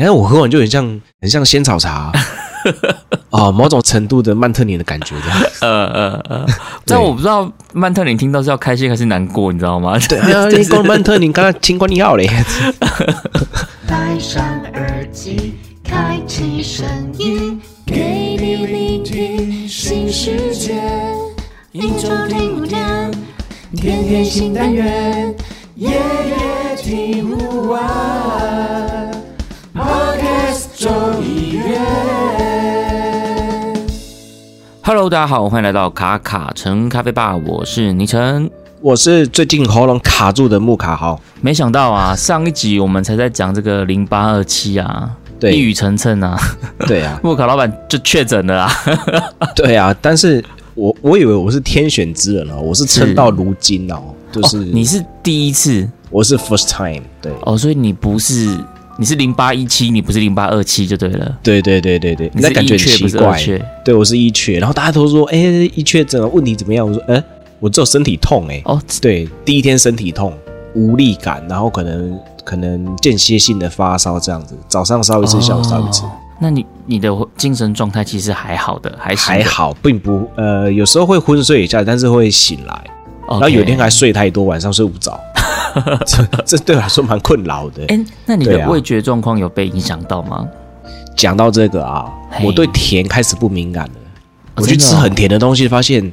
然后我喝完就很像很像仙草茶，哦，某种程度的曼特宁的感觉这样。呃呃呃，但我不知道曼特宁听到是要开心还是难过，你知道吗？对啊，你光曼特宁刚刚听光你好嘞。戴上耳机，开启声音，给你聆听新世界。一周听五天，天天新单元，夜夜听不完。周一月。Hello，大家好，欢迎来到卡卡城咖啡吧，我是倪晨。我是最近喉咙卡住的木卡豪，没想到啊，上一集我们才在讲这个零八二七啊，对一语成谶啊，对啊，木卡老板就确诊了啊。对啊，但是我我以为我是天选之人哦，我是撑到如今哦，就是、哦你是第一次我是 first time，对哦，所以你不是你是零八一七，你不是零八二七就对了。对对对对对，你是那感觉奇怪。对我是一缺，然后大家都说，哎，一缺怎么，问题怎么样？我说，哎，我只有身体痛，哎，哦，对，第一天身体痛，无力感，然后可能可能间歇性的发烧这样子，早上烧一次，下午烧一次，哦那你你的精神状态其实还好的，还还。好，并不呃，有时候会昏睡一下，但是会醒来。然后有一天还睡太多，晚上睡不着，这这对我来说蛮困扰的。哎，那你的味觉状况有被影响到吗？讲到这个啊，我对甜开始不敏感了。哦我去吃很甜的东西，发现，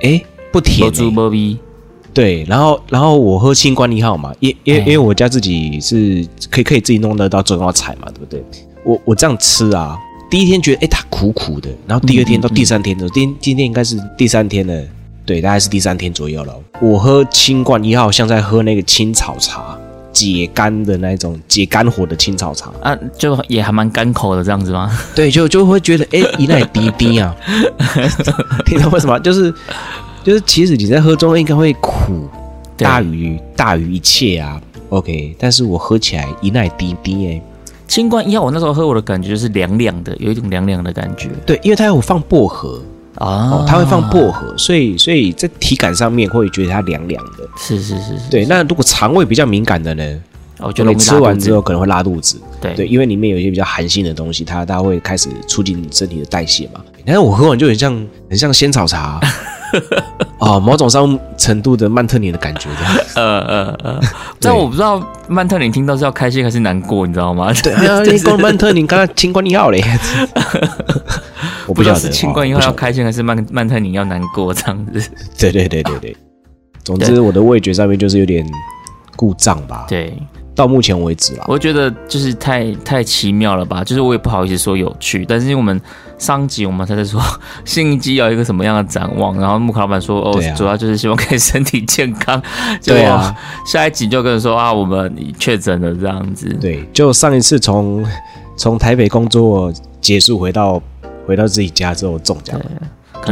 哎，不甜、对，然后然后我喝清冠一号嘛，因因为因为我家自己是可以可以自己弄得到中药材嘛，对不对？我我这样吃啊，第一天觉得哎它苦苦的，然后第二天到第三天的今今天应该是第三天了，对，大概是第三天左右了。我喝清冠一号像在喝那个青草茶，解干的那种解肝火的青草茶，啊，就也还蛮干口的这样子吗？对，就就会觉得哎，一奶滴滴啊，你知道为什么？就是就是，其实你在喝中应该会苦大于大于一切啊。OK，但是我喝起来一奶滴滴哎，清冠一号，我那时候喝我的感觉就是凉凉的，有一种凉凉的感觉对，因为它有放薄荷啊哦，它会放薄荷，所以所以在体感上面会觉得它凉凉的。是是是是，对，那如果肠胃比较敏感的呢，我就就你吃完之后可能会拉肚子。对对，因为里面有一些比较寒性的东西，它它会开始促进身体的代谢嘛。但是我喝完就很像很像仙草茶，哦，某种上程度的曼特宁的感觉这样。呃呃呃，但我不知道曼特宁听到是要开心还是难过，你知道吗？对啊，你光曼特宁刚刚清冠一号嘞，我不知道是不晓得清冠以后要。开心还是曼曼特宁要难过这样子。对对对对对，总之我的味觉上面就是有点故障吧。对，到目前为止啦，我觉得就是太太奇妙了吧，就是我也不好意思说有趣，但是因为我们上集我们才在说新一季要有一个什么样的展望，然后木卡老板说哦，啊。主要就是希望可以身体健康，对啊。下一集就跟人说啊，我们确诊了这样子，对，就上一次从从台北工作结束回到回到自己家之后中奖了，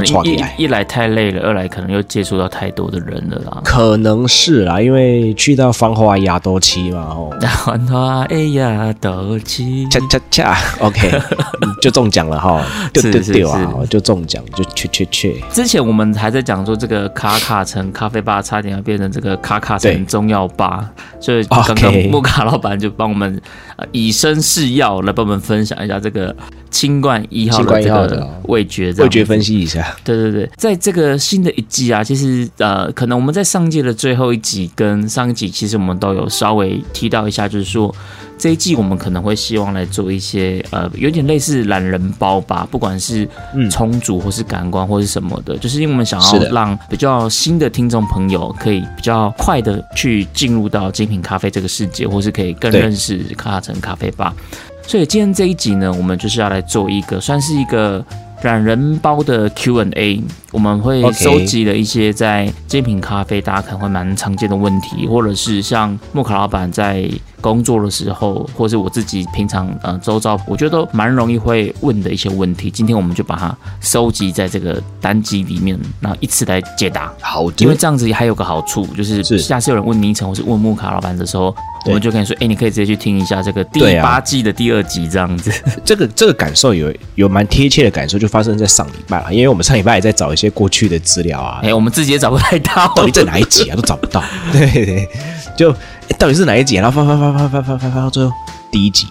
可能一一一来太累了，二来可能又接触到太多的人了啦。可能是啦，因为去到芳华亚多期嘛，哦，大环花哎呀，斗气，恰恰恰，OK，就中奖了哈，对对对啊，就中奖，就确确确，之前我们还在讲说这个卡卡城咖啡吧差点要变成这个卡卡城中药吧，所以刚刚木卡老板就帮我们呃以身试药来帮我们分享一下这个清冠一号清的味觉，味觉分析一下，对对对，在这个新的一季啊，其实呃，可能我们在上届的最后一集跟上一集，其实我们都有稍微提到一下，就是说这一季我们可能会希望来做一些呃，有点类似懒人包吧，不管是嗯。充足或是感官或是什么的，就是因为我们想要让比较新的听众朋友可以比较快的去进入到精品咖啡这个世界，或是可以更认识卡卡城咖啡吧。所以今天这一集呢，我们就是要来做一个算是一个懒人包的 Q&A，我们会收集了一些在精品咖啡大家可能会蛮常见的问题，或者是像木卡老板在工作的时候，或是我自己平常呃周遭，我觉得都蛮容易会问的一些问题。今天我们就把它收集在这个单集里面，然后一次来解答。好因为，这样子还有个好处，就是是下次有人问倪晨或是问木卡老板的时候，我们就跟你说，哎、你可以直接去听一下这个第八季的第二集这样子。这个这个感受有有蛮贴切的感受，就发生在上礼拜了，因为我们上礼拜也在找一些过去的资料啊哎、，我们自己也找不太到，到底在哪一集啊，都找不到。对对，就、诶到底是哪一集、啊？然后翻翻翻翻翻翻翻翻到最后第一集，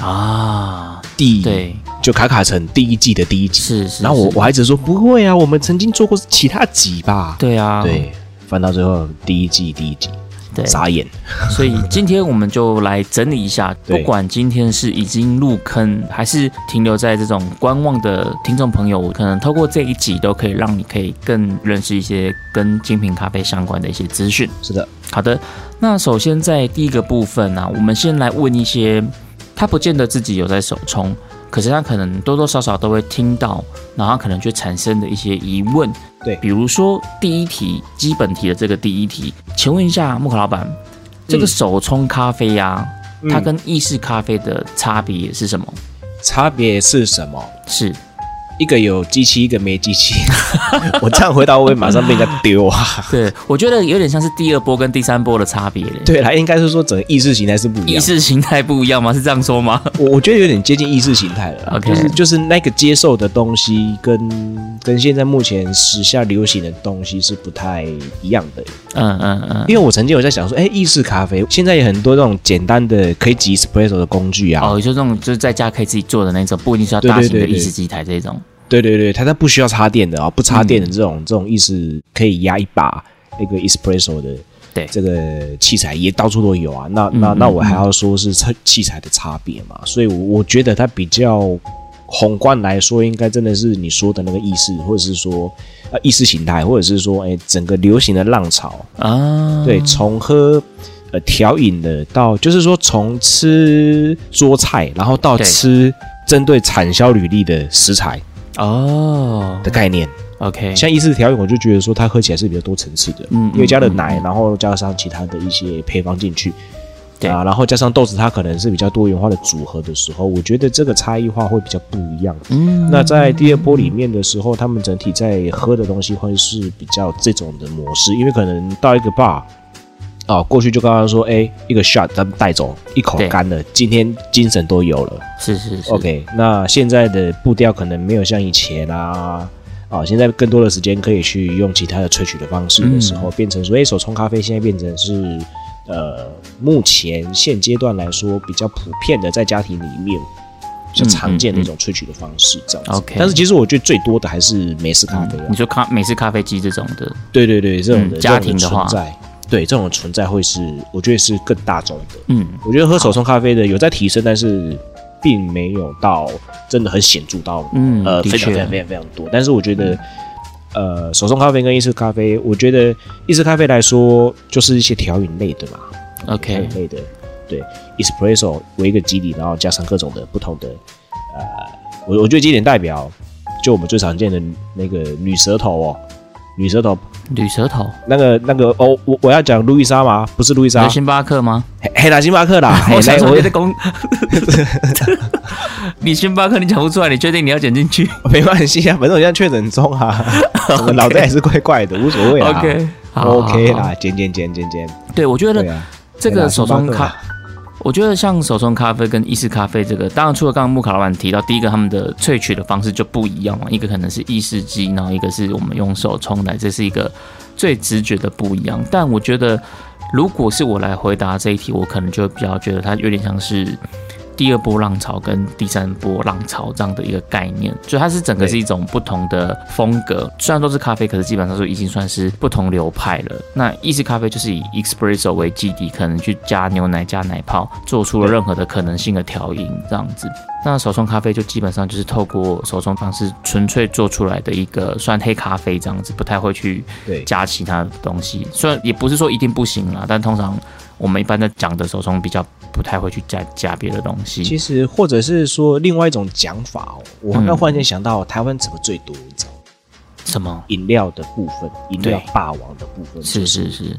啊，第对，就卡卡城第一季的第一集。是是。然后我我还只说不会啊，我们曾经做过其他集吧。对啊，对，翻到最后第一季第一集，对，傻眼。所以今天我们就来整理一下，不管今天是已经入坑，还是停留在这种观望的听众朋友，可能透过这一集都可以让你可以更认识一些跟精品咖啡相关的一些资讯。是的，好的，那首先在第一个部分呢、我们先来问一些他不见得自己有在手冲，可是他可能多多少少都会听到，然后他可能就产生的一些疑问。对比如说第一题基本题的这个第一题，请问一下木可老板，这个手冲咖啡呀、它跟意式咖啡的差别是什么？差别是什么？是一个有机器，一个没机器。我这样回答，我会马上被人家丢啊。对，我觉得有点像是第二波跟第三波的差别嘞。对啦，应该是说整个意识形态是不一样意样。识形态不一样吗？是这样说吗？我我觉得有点接近意识形态了 OK 就是就是那个接受的东西跟跟现在目前时下流行的东西是不太一样的。嗯嗯嗯。因为我曾经有在想说，哎，意式咖啡现在有很多那种简单的可以挤 espresso 的工具啊。哦，就这种就是在家可以自己做的那种，不一定是要大型的意式机台这种。对对对，它它不需要插电的啊、不插电的这种、这种意思可以压一把那个 espresso 的。对。这个器材也到处都有啊，那那嗯那我还要说是器器材的差别嘛，所以我我觉得它比较宏观来说，应该真的是你说的那个意识，或者是说呃意识形态，或者是说哎整个流行的浪潮，啊，对，从喝呃调饮的到，就是说从吃桌菜，然后到吃针对产销履历的食材哦的概念。，OK，像意式调饮，我就觉得说它喝起来是比较多层次的，嗯因为加了奶，然后加上其他的一些配方进去。对啊，然后加上豆子，它可能是比较多元化的组合的时候，我觉得这个差异化会比较不一样。嗯那在第二波里面的时候，他们整体在喝的东西会是比较这种的模式，因为可能到一个 bar 啊，过去就刚刚说，哎，一个 shot 咱们带走，一口对干了，今天精神都有了。是是是。OK，那现在的步调可能没有像以前啊。啊，现在更多的时间可以去用其他的萃取的方式的时候，变成说，哎，手冲咖啡现在变成是，呃，目前现阶段来说比较普遍的，在家庭里面比较常见的一种萃取的方式，这样子。OK 但是其实我觉得最多的还是美式咖啡啊。你，说咖美式咖啡机这种的，对对对，这种的、嗯家庭的话。在，对这种存在会是，我觉得是更大众的。嗯，我觉得喝手冲咖啡的有在提升，但是并没有到真的很显著到，嗯呃，非常非常非常非常多。但是我觉得，呃，手冲咖啡跟意式咖啡，我觉得意式咖啡来说，就是一些调饮类的嘛 OK，饮类的，对，espresso 为一个基底，然后加上各种的不同的，呃，我我觉得经典代表，就我们最常见的那个女舌头哦，女舌头，铝舌头，那个那个哦，我我要讲路易莎吗？不是路易莎星巴克吗？黑黑啦，星巴克啦，嘿我想说你在公，你星巴克你讲不出来，你确定你要剪进去 没关系啊，反正我现在确诊中啊，我脑袋也是怪怪的，无所谓啊。？OK，好 OK 好好啦，剪剪剪剪剪，对，我觉得这个手冲咖对啦星巴克啦，我觉得像手冲咖啡跟意式咖啡这个，当然除了刚刚木卡老板提到，第一个他们的萃取的方式就不一样嘛，一个可能是意式机，然后一个是我们用手冲来，这是一个最直觉的不一样。但我觉得，如果是我来回答这一题，我可能就比较觉得它有点像是。第二波浪潮跟第三波浪潮这样的一个概念，就它是整个是一种不同的风格。虽然都是咖啡，可是基本上都已经算是不同流派了。那意式咖啡就是以 espresso 为基底，可能去加牛奶、加奶泡，做出了任何的可能性的调饮这样子。那手冲咖啡就基本上就是透过手冲方式纯粹做出来的一个算黑咖啡这样子，不太会去对加其他的东西。虽然也不是说一定不行啦，但通常我们一般在讲的手冲比较不太会去加加别的东西。其实或者是说另外一种讲法哦，我刚刚嗯忽然间想到，台湾怎么最多？你知道？什么？饮料的部分，饮料霸王的部分，是是是，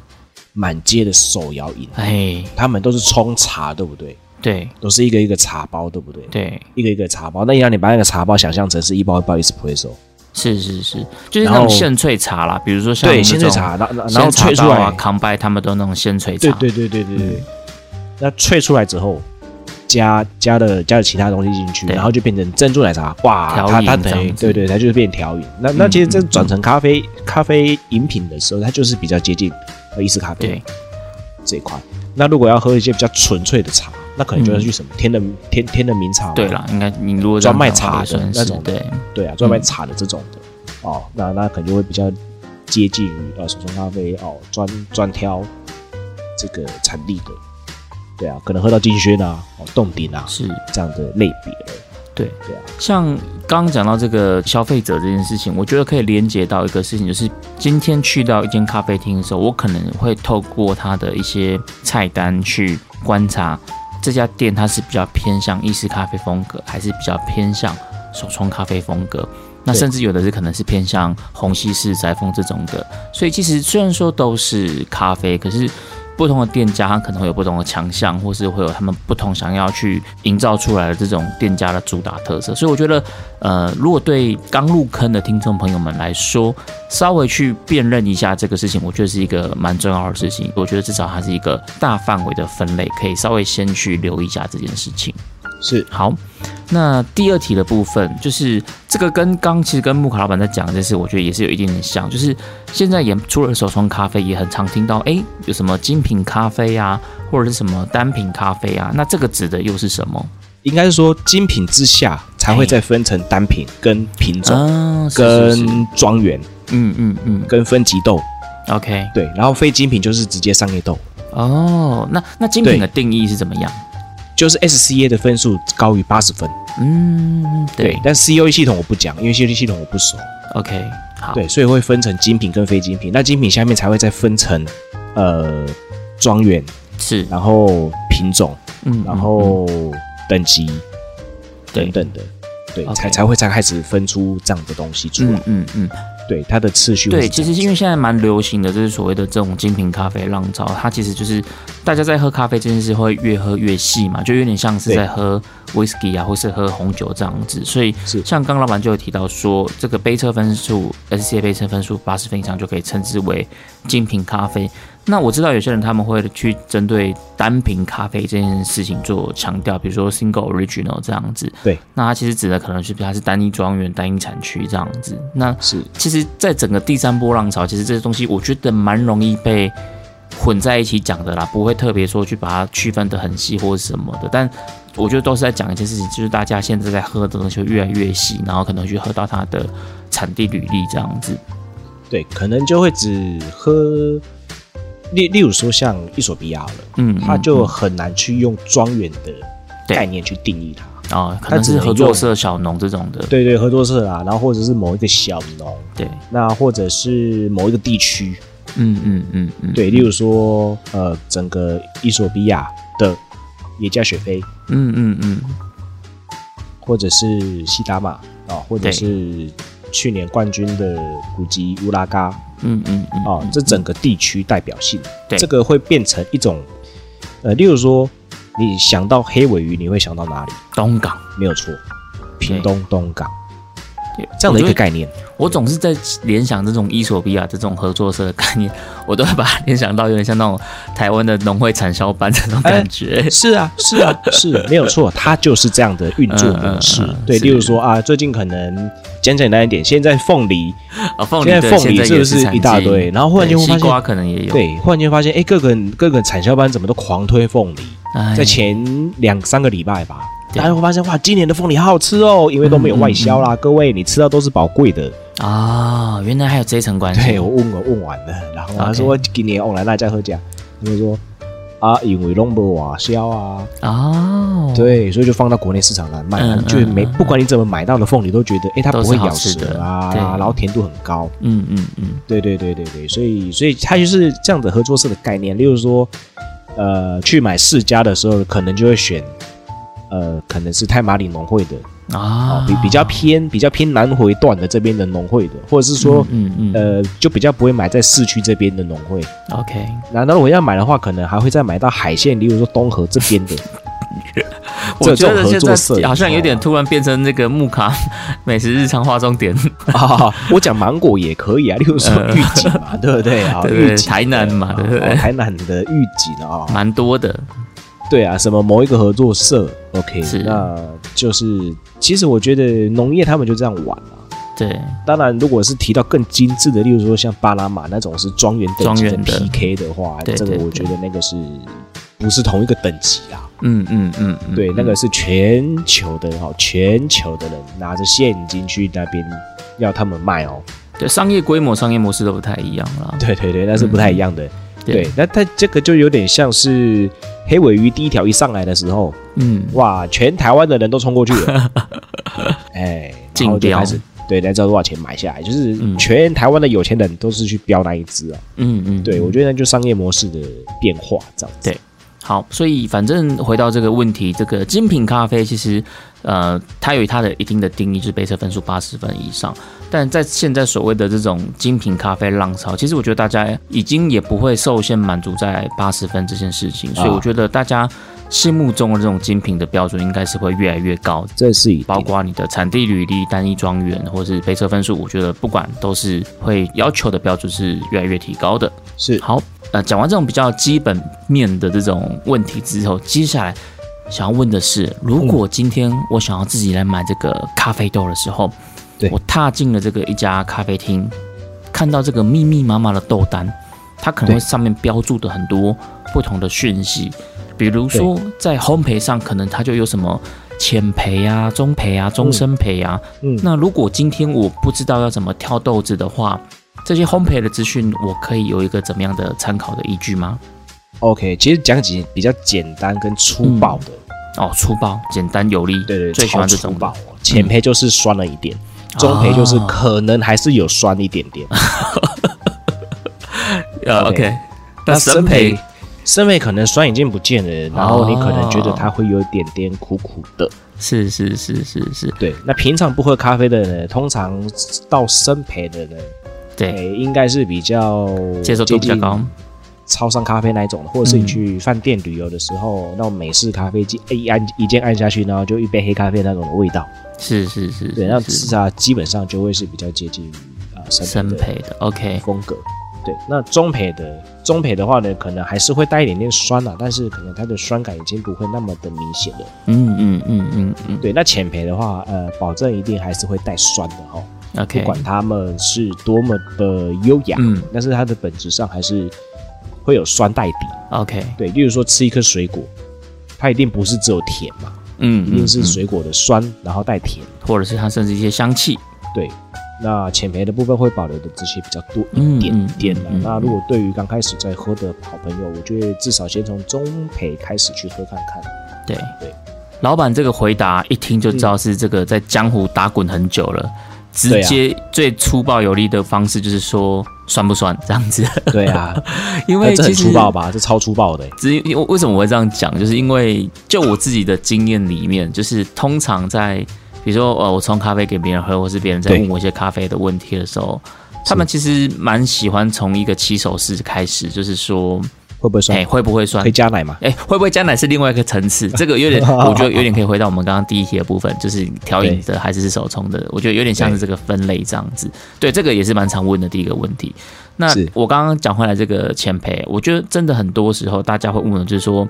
满街的手摇饮，哎，他们都是冲茶，对不对？对都是一个一个茶包，对不对？，对，一个一个茶包。那你让你把那个茶包想象成是一包一包 espresso，是是是，就是那种现萃茶啦，比如说像对，那种鲜萃茶，然后然后茶萃出来，道啊康拜他们都那种鲜萃茶。对对对对对对。那萃出来之后，加加了加了其他东西进去，然后就变成珍珠奶茶。哇，它它等于对对，它就是变调饮。那那嗯其实这嗯转成咖啡咖啡饮品的时候，它就是比较接近呃意式咖啡这一块。那如果要喝一些比较纯粹的茶，那可能就要去什么天的天天的名茶，对啦，应该你如果专卖茶的那种对，对啊，专卖茶的这种的、哦，那那可能就会比较接近于呃手冲咖啡哦，专专挑这个产地的，对啊，可能喝到金萱啊、哦洞顶啊是，这样的类别，对。对啊，像刚刚讲到这个消费者这件事情，我觉得可以连接到一个事情，就是今天去到一间咖啡厅的时候，我可能会透过它的一些菜单去观察这家店它是比较偏向意式咖啡风格，还是比较偏向手冲咖啡风格。那甚至有的是可能是偏向虹吸式宅风这种的，所以其实虽然说都是咖啡，可是不同的店家他可能会有不同的强项，或是会有他们不同想要去营造出来的这种店家的主打特色。所以我觉得，呃，如果对刚入坑的听众朋友们来说，稍微去辨认一下这个事情，我觉得是一个蛮重要的事情。我觉得至少它是一个大范围的分类，可以稍微先去留意一下这件事情。是好，那第二题的部分就是这个跟刚其实跟木卡老板在讲这事，我觉得也是有一点点像，就是现在也除了手冲咖啡，也很常听到哎有什么精品咖啡啊，或者是什么单品咖啡啊，那这个指的又是什么？应该是说精品之下才会再分成单品跟品种。跟庄园、嗯嗯嗯跟分级豆，，OK，对，然后非精品就是直接商业豆，哦，那那精品的定义是怎么样？就是 SCA 的分数高于八十分，嗯，对。但 COE 系统我不讲，因为 COE 系统我不熟，，OK，好，对，所以会分成精品跟非精品。那精品下面才会再分成呃庄园，是，然后品种，嗯，然后等级对。等等的，对才才会才开始分出这样的东西出来。嗯嗯嗯，对，它的次序会对，其实因为现在蛮流行的，就是所谓的这种精品咖啡浪潮，它其实就是大家在喝咖啡这件事会越喝越细嘛，就有点像是在喝 whisky 啊，或是喝红酒这样子。所以是像刚老板就有提到说，这个杯测分数 SCA 杯测分数八十分以上就可以称之为精品咖啡。那我知道有些人他们会去针对单品咖啡这件事情做强调，比如说 single original 这样子。对，那它其实指的可能是它是单一庄园、单一产区这样子。那是其实，在整个第三波浪潮，其实这些东西我觉得蛮容易被混在一起讲的啦，不会特别说去把它区分的很细或者什么的。但我觉得都是在讲一件事情，就是大家现在在喝的东西会越来越细，然后可能去喝到它的产地履历这样子。对，可能就会只喝，例例如说像伊索比亚了，嗯，它就嗯。很难去用庄园的概念去定义它。啊哦，可能是合作社小农这种的。对对，合作社啊，然后或者是某一个小农，对，那或者是某一个地区，嗯嗯嗯嗯，对，例如说呃，整个伊索比亚的耶加雪菲，嗯嗯嗯，或者是西达玛啊，或者是去年冠军的古吉乌拉嘎嗯嗯嗯，啊，这整个地区代表性，对。这个会变成一种呃，例如说你想到黑尾鱼，你会想到哪里？东港。没有错，屏东东港。对这样的一个概念。我总是在联想这种伊索比亚这种合作社的概念，我都会把它联想到有点像那种台湾的农会产销班这种感觉。是啊，是啊，是 没有错，它就是这样的运作模式。对，嗯嗯嗯是例如说啊，最近可能简简单一点，现在凤梨，啊，凤梨现在凤梨是不是一大堆然后忽然间会发现对西瓜可能也有，对，忽然间发现，哎，各个各个产销班怎么都狂推凤梨，哎，在前两三个礼拜吧，对大家会发现，哇，今年的凤梨好好吃哦，因为都没有外销嗯啦。各位，你吃到都是宝贵的。啊，原来还有这一层关系。对我问我问完了，然后他说今年我来那家喝家，他就说啊，因为拢不外销啊。哦，，对，所以就放到国内市场来卖，就没不管你怎么买到的凤梨，都觉得哎、诶它不会咬舌啊，然后甜度很高。嗯嗯嗯，对对对对对，所以所以它就是这样的合作社的概念。例如说，呃，去买世家的时候，可能就会选，呃，可能是太马里农会的啊啊，，比比较偏比较偏南回段的这边的农会的，或者是说。嗯嗯嗯呃，就比较不会买在市区这边的农会。，OK，那那如果要买的话，可能还会再买到海线，例如说东河这边的。我觉得这种合现作社在好像有点突然变成那个木卡 美食日常化妆点，啊，我讲芒果也可以啊，例如说玉锦嘛，对不对啊？对对对玉锦的台南嘛啊对不对哦台南的玉锦啊，蛮多的。对啊，什么某一个合作社，OK，是那就是其实我觉得农业他们就这样玩啊。对，当然，如果是提到更精致的，例如说像巴拿马那种是庄园等级的庄园 PK 的话，这个我觉得那个是不不是同一个等级啦。嗯嗯嗯嗯，对，那个是全球的哈，全球的人拿着现金去那边要他们卖哦。对商业规模、商业模式都不太一样啦。对对对，那是不太一样的。嗯对对，那它这个就有点像是黑尾鱼第一条一上来的时候，嗯，哇，全台湾的人都冲过去了，哎，然后就开始对，来知道多少钱买下来，就是嗯。全台湾的有钱人都是去标那一只啊。嗯嗯，对，我觉得那就商业模式的变化这样子。对。好，所以反正回到这个问题，这个精品咖啡其实，呃，它有它的一定的定义，就是杯测分数八十分以上。但在现在所谓的这种精品咖啡浪潮，其实我觉得大家已经也不会受限满足在八十分这件事情，所以我觉得大家心目中的这种精品的标准应该是会越来越高。这是一包括你的产地履历、单一庄园，或是杯测分数，我觉得不管都是会要求的标准是越来越提高的。是好，呃，讲完这种比较基本面的这种问题之后，接下来想要问的是，如果今天我想要自己来买这个咖啡豆的时候，对。我踏进了这个一家咖啡厅，看到这个密密麻麻的豆单，它可能会上面标注的很多不同的讯息，比如说在烘焙上，可能它就有什么。浅焙啊、中焙啊、中深焙啊，嗯。那如果今天我不知道要怎么挑豆子的话，这些烘焙的资讯，我可以有一个怎么样的参考的依据吗？OK。其实讲几比较简单跟粗暴的，哦，粗暴、简单有力，对对，最喜欢这种粗暴哦。浅培就是酸了一点，中培就是可能还是有酸一点点。呃 OK，OK，那那深焙，生培可能酸已经不见了，然后你可能觉得它会有一点点苦苦的。是是是是是，对，那平常不喝咖啡的人，通常到生培的人，对，诶，应该是比较接受度比较高超商咖啡那一种的，或者是你去饭店旅游的时候，那种美式咖啡机一按一键按下去，然后就一杯黑咖啡那种的味道。是是是，对，那是。是啊，基本上就会是比较接近于啊生深焙的，OK，风格。对，那中焙的中焙的话呢，可能还是会带一点点酸啊，但是可能它的酸感已经不会那么的明显了。嗯嗯嗯嗯嗯。对，那浅焙的话，呃，保证一定还是会带酸的哈、不，OK，管它们是多么的优雅，嗯。但是它的本质上还是会有酸带底。，OK，对，例如说吃一颗水果，它一定不是只有甜嘛，嗯，一定是嗯水果的酸，然后带甜。嗯或者是它甚至一些香气，对，那浅焙的部分会保留的这些比较多嗯一点点的、嗯嗯嗯那如果对于刚开始在喝的好朋友，我觉得至少先从中焙开始去喝看看。对对。老板这个回答一听就知道是这个在江湖打滚很久了，直接最粗暴有力的方式就是说酸不酸这样子，对啊，因为这很为其实粗暴吧？这超粗暴的、欸。只因为为什么我会这样讲，就是因为就我自己的经验里面，就是通常在比如说呃，我冲咖啡给别人喝，或是别人在对问我一些咖啡的问题的时候，他们其实蛮喜欢从一个起手式开始，就是说，会不会酸哎，？会不会酸可以？加奶吗？哎，会不会加奶是另外一个层次，这个有点，我觉得有点可以回到我们刚刚第一题的部分，就是调饮的还是是手冲的，我觉得有点像是这个分类这样子。对，这个也是蛮常问的第一个问题。那我刚刚讲回来这个前培，我觉得真的很多时候大家会问的，就是说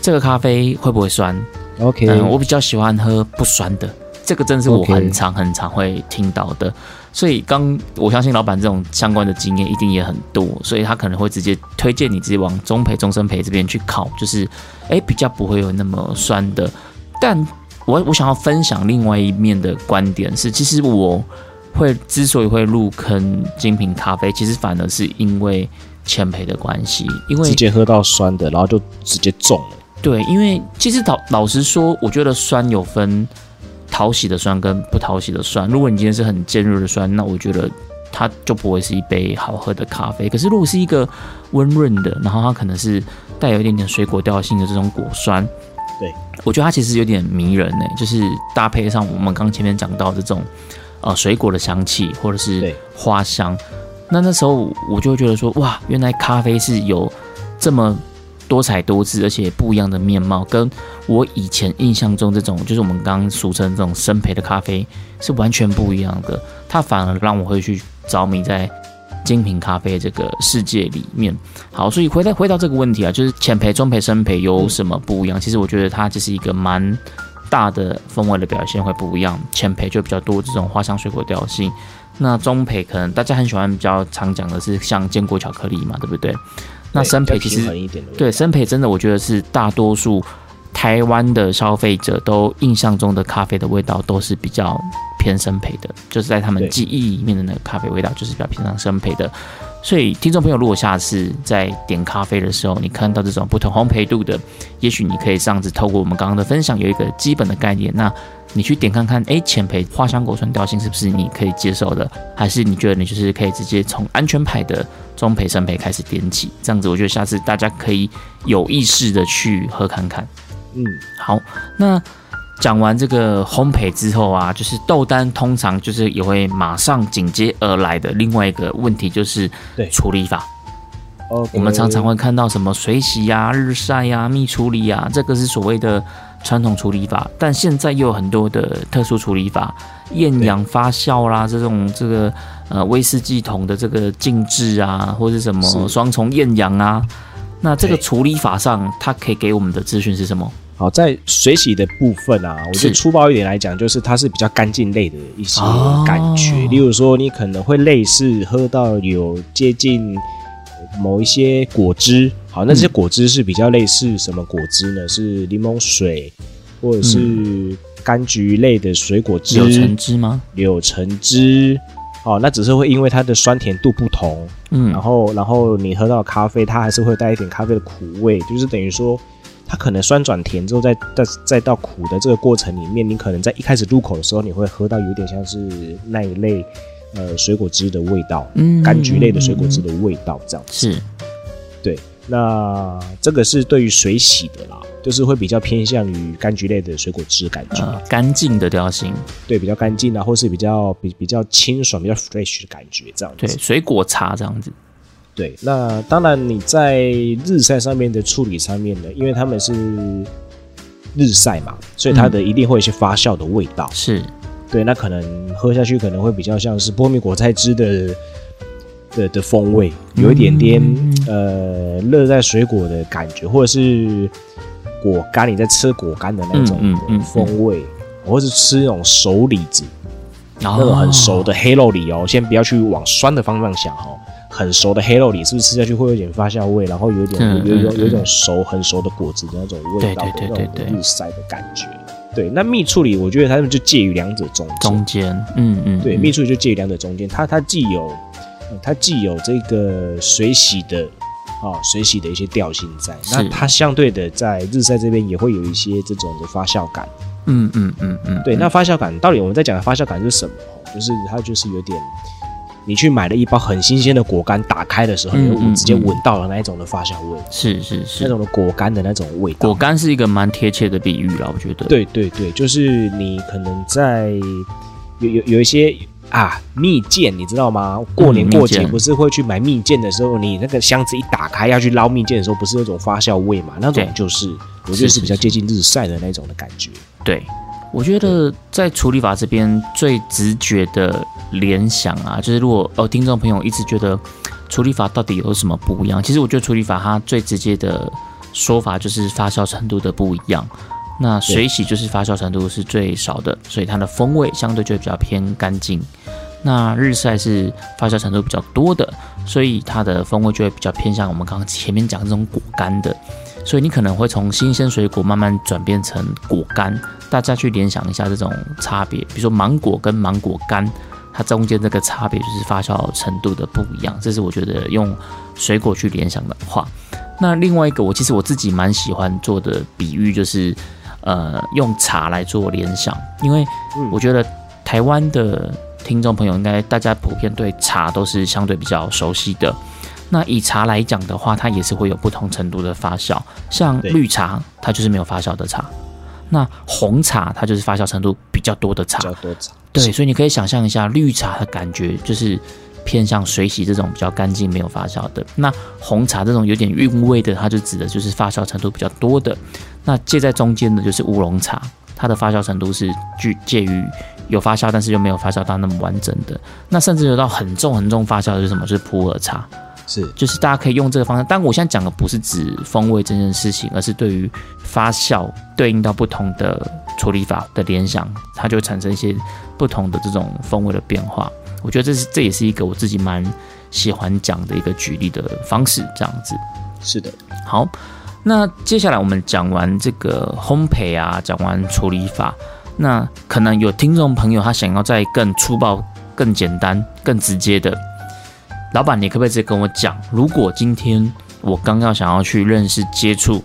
这个咖啡会不会酸？OK，、嗯，我比较喜欢喝不酸的，这个真的是我很常很常会听到的。所以刚我相信老板这种相关的经验一定也很多，所以他可能会直接推荐你直接往中培、中生培这边去考，就是诶比较不会有那么酸的。但我我想要分享另外一面的观点是，其实我会之所以会入坑精品咖啡，其实反而是因为 前培的关系，因为直接喝到酸的，然后就直接中了。对，因为其实老老实说，我觉得酸有分讨喜的酸跟不讨喜的酸。如果你今天是很尖锐的酸，那我觉得它就不会是一杯好喝的咖啡。可是如果是一个温润的，然后它可能是带有一点点水果调性的这种果酸，对我觉得它其实有点迷人呢、就是搭配上我们刚前面讲到这种呃水果的香气或者是花香，那那时候我就会觉得说，哇，原来咖啡是有这么多彩多姿，而且不一样的面貌，跟我以前印象中这种，就是我们刚俗称这种生培的咖啡是完全不一样的。它反而让我会去着迷在精品咖啡这个世界里面。好，所以回到回到这个问题啊，就是浅培、中培、深培有什么不一样？其实我觉得它就是一个蛮大的风味的表现会不一样。浅培就比较多这种花香水果调性，那中培可能大家很喜欢比较常讲的是像坚果巧克力嘛，对不对？那生培其实对，生培真的我觉得是大多数台湾的消费者都印象中的咖啡的味道都是比较偏生培的，就是在他们记忆里面的那个咖啡味道就是比较偏向生培的。所以，听众朋友，如果下次在点咖啡的时候，你看到这种不同烘焙度的，也许你可以这样子透过我们刚刚的分享，有一个基本的概念。那你去点看看，诶，浅培花香果醇调性是不是你可以接受的？还是你觉得你就是可以直接从安全牌的中培、深培开始点起？这样子，我觉得下次大家可以有意识的去喝看看。嗯，好，那讲完这个烘焙之后啊，就是豆单通常就是也会马上紧接而来的另外一个问题就是对处理法。哦，我们常常会看到什么水洗呀、日晒呀、蜜处理呀，这个是所谓的传统处理法，但现在又有很多的特殊处理法，厌氧发酵啦，这种这个呃威士忌桶的这个静置啊，或是什么是双重厌氧啊，那这个对处理法上，它可以给我们的资讯是什么？好，在水洗的部分啊，我觉是得粗暴一点来讲，就是它是比较干净类的一些哦感觉。例如说，你可能会类似喝到有接近某一些果汁，好，那些果汁是比较类似什么果汁呢？是柠檬水，或者是柑橘类的水果汁、有橙汁吗？柳橙汁。哦，那只是会因为它的酸甜度不同，嗯然，后然后你喝到咖啡，它还是会带一点咖啡的苦味，就是等于说，它可能酸转甜之后再，再再到苦的这个过程里面，你可能在一开始入口的时候，你会喝到有点像是那一类呃水果汁的味道，嗯柑橘类的水果汁的味道，这样子。那这个是对于水洗的啦，就是会比较偏向于柑橘类的水果汁感觉，呃干净的调性，对，比较干净啊，或是比较比比较清爽、比较 fresh 的感觉，这样子。对，水果茶这样子，对，那当然你在日晒上面的处理上面呢，因为他们是日晒嘛，所以它的一定会有一些发酵的味道。是对，那可能喝下去可能会比较像是波米果菜汁的的的风味，有一点点、呃热带水果的感觉，或者是果干你在吃果干的那种风味，或是吃那种熟李子。那那种很熟的黑肉李哦，先不要去往酸的方向想哦。很熟的黑肉李是不是吃下去会有点发酵味，然后有点嗯有有嗯有一种熟很熟的果子的那种味道的对对对那种日晒的感觉。对，那蜜处理我觉得它们就介于两者中间。中间，嗯嗯，对，嗯蜜处理就介于两者中间，它它既有、呃它既有这个水洗的啊水洗的一些调性在，那它相对的在日晒这边也会有一些这种的发酵感。嗯嗯嗯嗯，对，嗯那发酵感到底我们在讲的发酵感是什么？就是它就是有点，你去买了一包很新鲜的果干，打开的时候，嗯你直接嗯闻到了那一种的发酵味，是是是那，种的果干的那种味道。果干是一个蛮贴切的比喻了，我觉得，对对对，就是你可能在有有有一些啊蜜饯，你知道吗？过年嗯过节不是会去买蜜饯的时候，你那个箱子一打开要去捞蜜饯的时候，不是那种发酵味嘛？那种就是我觉得是是比较接近日晒的那种的感觉。对，我觉得在处理法这边最直觉的联想啊，就是如果哦听众朋友一直觉得处理法到底有什么不一样，其实我觉得处理法它最直接的说法就是发酵程度的不一样。那水洗就是发酵程度是最少的，所以它的风味相对就会比较偏干净。那日晒是发酵程度比较多的，所以它的风味就会比较偏向我们刚刚前面讲这种果干的。所以你可能会从新鲜水果慢慢转变成果干，大家去联想一下这种差别，比如说芒果跟芒果干，它中间这个差别就是发酵程度的不一样。这是我觉得用水果去联想的话。那另外一个，我其实我自己蛮喜欢做的比喻就是，呃，用茶来做联想，因为我觉得台湾的听众朋友应该大家普遍对茶都是相对比较熟悉的。那以茶来讲的话，它也是会有不同程度的发酵，像绿茶它就是没有发酵的茶，那红茶它就是发酵程度比较多的茶比。较多茶，对，所以你可以想象一下，绿茶的感觉就是偏向水洗这种比较干净、没有发酵的。那红茶这种有点韵味的，它就指的就是发酵程度比较多的。那介在中间的就是乌龙茶，它的发酵程度是具介于有发酵，但是又没有发酵到那么完整的。那甚至有到很重很重发酵的是什么？就是普洱茶。是就是大家可以用这个方向。但我现在讲的不是指风味这件事情，而是对于发酵对应到不同的处理法的联想，它就产生一些不同的这种风味的变化。我觉得这是这也是一个我自己蛮喜欢讲的一个举例的方式，这样子。是的，好，那接下来我们讲完这个烘焙啊，讲完处理法，那可能有听众朋友他想要再更粗暴、更简单、更直接的，老板，你可不可以直接跟我讲，如果今天我刚要想要去认识、接触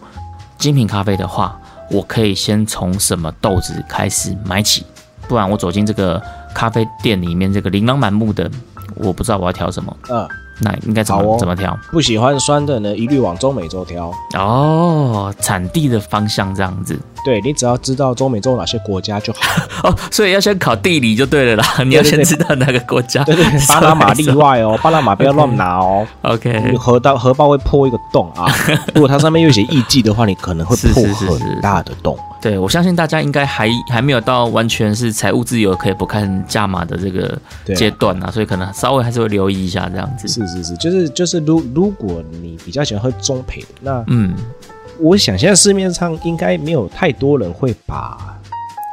精品咖啡的话，我可以先从什么豆子开始买起？不然我走进这个咖啡店里面，这个琳琅满目的，我不知道我要挑什么，嗯，那应该怎么、哦怎么挑？不喜欢酸的呢，一律往中美洲挑。哦，产地的方向这样子对你只要知道中美洲哪些国家就好。哦，所以要先考地理就对了啦。你要先知道哪个国家。对 巴拿马例外哦，巴拿马不要乱拿哦。OK，荷包荷包会破一个洞啊！如果它上面又写艺伎的话，你可能会破很大的洞。对我相信大家应该还还没有到完全是财务自由可以不看价码的这个阶段啊，所以可能稍微还是会留意一下这样子。是是是，就是就是，如如果你比较喜欢喝中培的，那嗯，我想现在市面上应该没有太多人会把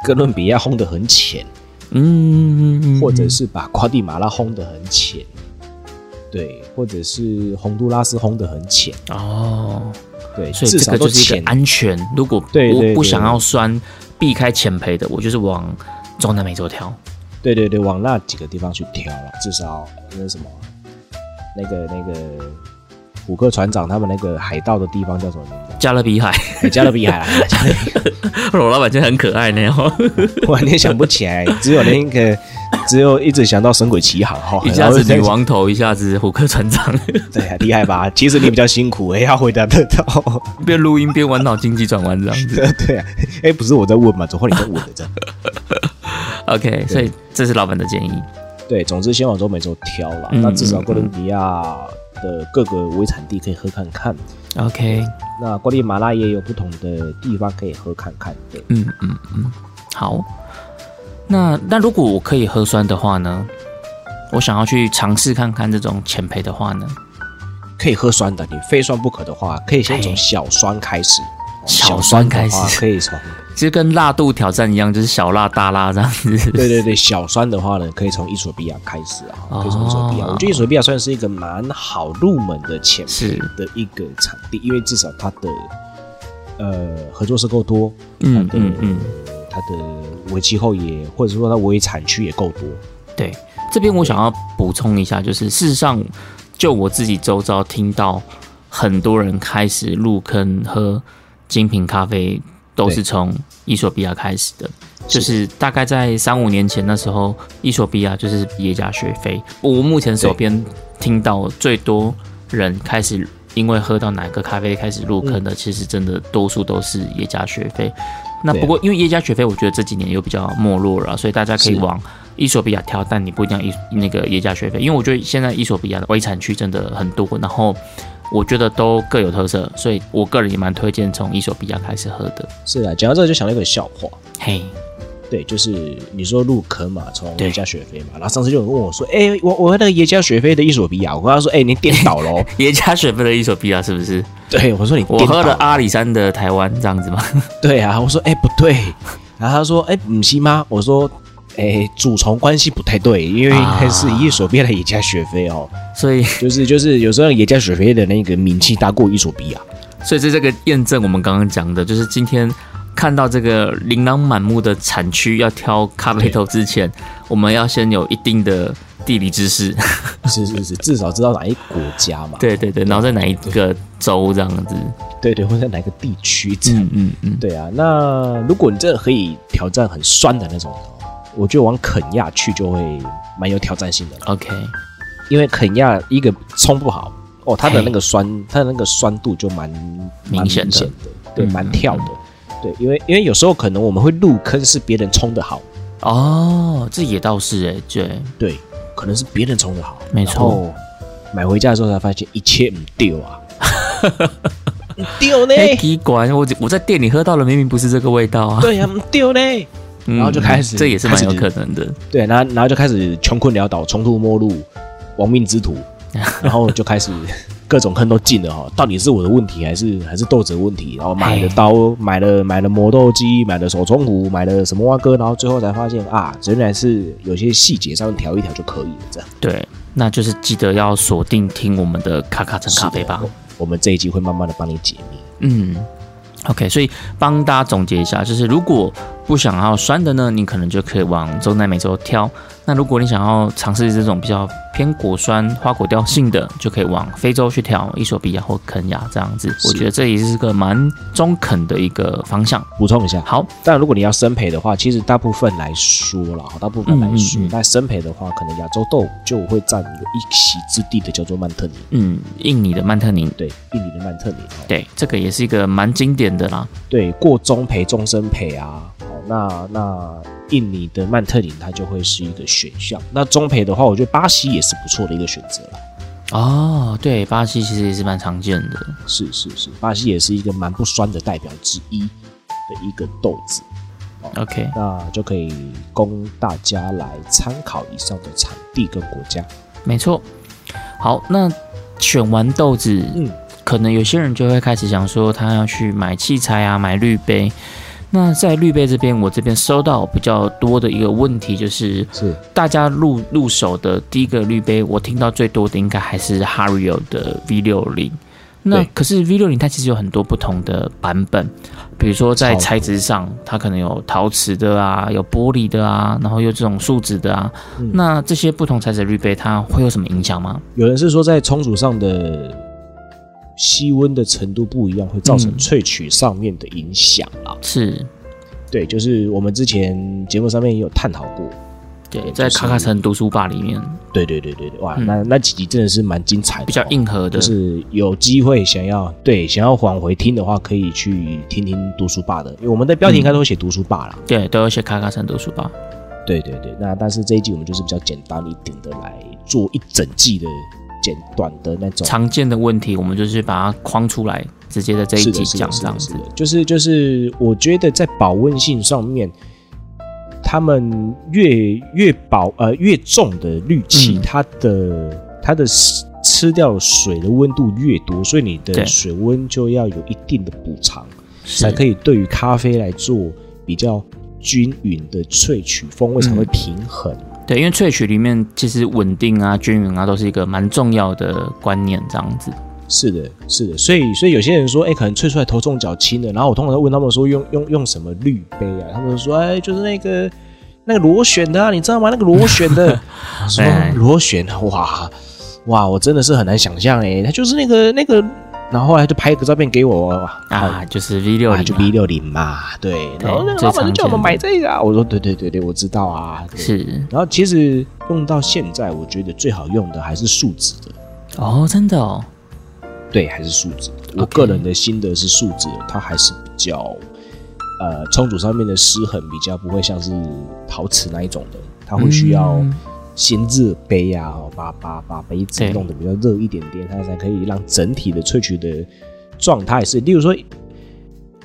哥伦比亚烘得很浅，嗯。或者是把瓜地马拉烘得很浅，对，或者是洪都拉斯烘得很浅，哦，对，所以至少都这个就是一浅个。安全。如果我不想要酸，避开浅赔的，我就是往中南美洲挑。对对对，往那几个地方去挑了，至少那什么，那个那个虎克船长他们那个海盗的地方叫什么名字啊？加勒比海，哎加勒比海啦，加勒比海，我老板真的很可爱呢哦，我完全想不起来，只有那个，只有一直想到神鬼奇航哈，一下子女王头，一下子虎克船长，对啊，厉害吧？其实你比较辛苦，哎，要回答得到。边录音边玩脑筋急转弯这样子。对啊，哎，不是我在问嘛，总会你在问的这样。OK，所以这是老板的建议。对，总之先往中美洲挑啦。嗯那至少哥伦比亚的各个微产地可以喝看看。OK，那瓜地马拉也有不同的地方可以喝看看。对，嗯嗯嗯，好。那那如果我可以喝酸的话呢？我想要去尝试看看这种浅焙的话呢？可以喝酸的，你非酸不可的话，可以先从哎小酸开始。小酸酸开始可以从其实跟辣度挑战一样，就是小辣大辣这样子。对对对，小酸的话呢，可以从伊索比亚开始啊，可以从伊索比亚。哦我觉得伊索比亚算是一个蛮好入门的浅是的一个场地，因为至少它的呃合作社够多，嗯嗯嗯，它的为气候也或者说它为产区也够多。对。这边我想要补充一下，就是事实上，就我自己周遭听到很多人开始入坑喝精品咖啡，都是从伊索比亚开始的。就是大概在三五年前那时候，伊索比亚就是耶加雪菲。我目前手边听到最多人开始因为喝到哪个咖啡开始入坑的，其实真的多数都是耶加雪菲。那不过因为耶加雪菲，我觉得这几年又比较没落了啊，所以大家可以往伊索比亚挑，但你不一定要伊那个耶加雪菲，因为我觉得现在伊索比亚的微产区真的很多，然后我觉得都各有特色，所以我个人也蛮推荐从伊索比亚开始喝的。是啊，讲到这个就想到一个笑话。嘿，对，就是你说入坑嘛，从对耶加雪菲嘛，然后上次就有人问我说：“哎、我我喝那个耶加雪菲的伊索比亚。”我跟他说：“哎、你颠倒了、哦。耶加雪菲的伊索比亚是不是？”对，我说你我喝了阿里山的台湾这样子吗？对啊，我说：“哎、不对。”然后他说：“哎、不是吗？”我说：“哎、主从关系不太对，因为应该是伊索比亚的野加雪菲哦，所以，就是就是有时候野加雪菲的那个名气大过伊索比亚。所以这这个验证我们刚刚讲的，就是今天看到这个琳琅满目的产区，要挑咖啡豆之前，我们要先有一定的地理知识。是是是，至少知道哪一国家嘛。对对对，然后在哪一个州这样子。对对，或者在哪个地区。嗯嗯嗯，对啊，那如果你真的可以挑战很酸的那种我觉得往肯亚去就会蛮有挑战性的，OK，因为肯亚一个冲不好哦，它的那个酸，它的那个酸度就蛮蛮明显的。的，对，嗯蛮跳的。对，因为因为有时候可能我们会入坑是别人冲的好，哦，这也倒是哎，对，对，可能是别人冲的好，没错。买回家的时候才发现一切唔丢啊，唔丢呢，哎，奇怪，我我在店里喝到了，明明不是这个味道啊。对呀，唔丢呢。嗯然后就开始这也是蛮有可能的。对，然后然后就开始穷困潦倒、穷途末路、亡命之徒，然后就开始各种坑都进了哈。到底是我的问题，还是还是豆子的问题？然后买了刀，买了买了磨豆机，买了手冲壶，买了什么蛙哥，然后最后才发现啊，仍然是有些细节上调一调就可以了，这样。对，那就是记得要锁定听我们的卡卡城咖啡吧。我们这一集会慢慢的帮你解密。嗯，OK，所以帮大家总结一下，就是如果不想要酸的呢，你可能就可以往中南美洲挑。那如果你想要尝试这种比较偏果酸、花果调性的，就可以往非洲去挑，伊索比亚或肯亚这样子。我觉得这也是个蛮中肯的一个方向。补充一下，好，但如果你要生培的话，其实大部分来说了，大部分来说，嗯嗯嗯那生培的话，可能亚洲豆就会占有一席之地的，叫做曼特宁。嗯，印尼的曼特宁，对，印尼的曼特宁。哦对，这个也是一个蛮经典的啦。对，过中培、中生培啊，哦，那那印尼的曼特林它就会是一个选项。那中培的话，我觉得巴西也是不错的一个选择了。哦，对，巴西其实也是蛮常见的。是是是，巴西也是一个蛮不酸的代表之一的一个豆子，OK，那就可以供大家来参考以上的产地跟国家。没错。好，那选完豆子，嗯，可能有些人就会开始想说，他要去买器材啊，买滤杯。那在滤杯这边，我这边收到比较多的一个问题，就是是大家入入手的第一个滤杯，我听到最多的应该还是 Hario 的 V 六零。那可是 V 六零它其实有很多不同的版本，比如说在材质上，它可能有陶瓷的啊，有玻璃的啊，然后有这种树脂的啊。嗯那这些不同材质的滤杯，它会有什么影响吗？有人是说在冲煮上的吸温的程度不一样，会造成嗯萃取上面的影响啦。是对，就是我们之前节目上面也有探讨过。对，在就是卡卡城读书吧里面对对对对对，哇，嗯那那几集真的是蛮精彩的哦，比较硬核的，就是有机会想要对想要往回听的话，可以去听听读书吧的，因为我们的标题应该都会写读书吧啦。对，都有写卡卡城读书吧。对对对，那但是这一季我们就是比较简单一点的来做一整季的简短的那种。常见的问题，我们就是把它框出来，直接在这一集讲这样子。就是就是，我觉得在保温性上面，他们越越保呃越重的氯气，嗯。它的它的吃吃掉水的温度越多，所以你的水温就要有一定的补偿，才可以对于咖啡来做比较均匀的萃取，风味才会嗯。平衡。对，因为萃取里面其实稳定啊、均匀啊，都是一个蛮重要的观念，这样子。是的，是的，所以所以有些人说，哎、可能萃出来头重脚轻的，然后我通常都问他们说用用用什么滤杯啊？他们说，哎，就是那个那个螺旋的啊，你知道吗？那个螺旋的，什么螺旋，哇哇，我真的是很难想象哎，它就是那个那个，然后后来就拍一个照片给我哇啊，就是 V 六啊，零就 V 六零嘛，对，然后那个老板就叫我们买这个啊，我说对对对对，我知道啊，对。是。然后其实用到现在，我觉得最好用的还是树脂的。哦，真的哦，对，还是树脂。我个人的心得是树脂，它还是比较呃冲煮上面的失衡比较不会像是陶瓷那一种的，它会需要嗯先热杯啊，哦把把把杯子弄得比较热一点点，它才可以让整体的萃取的状态是，例如说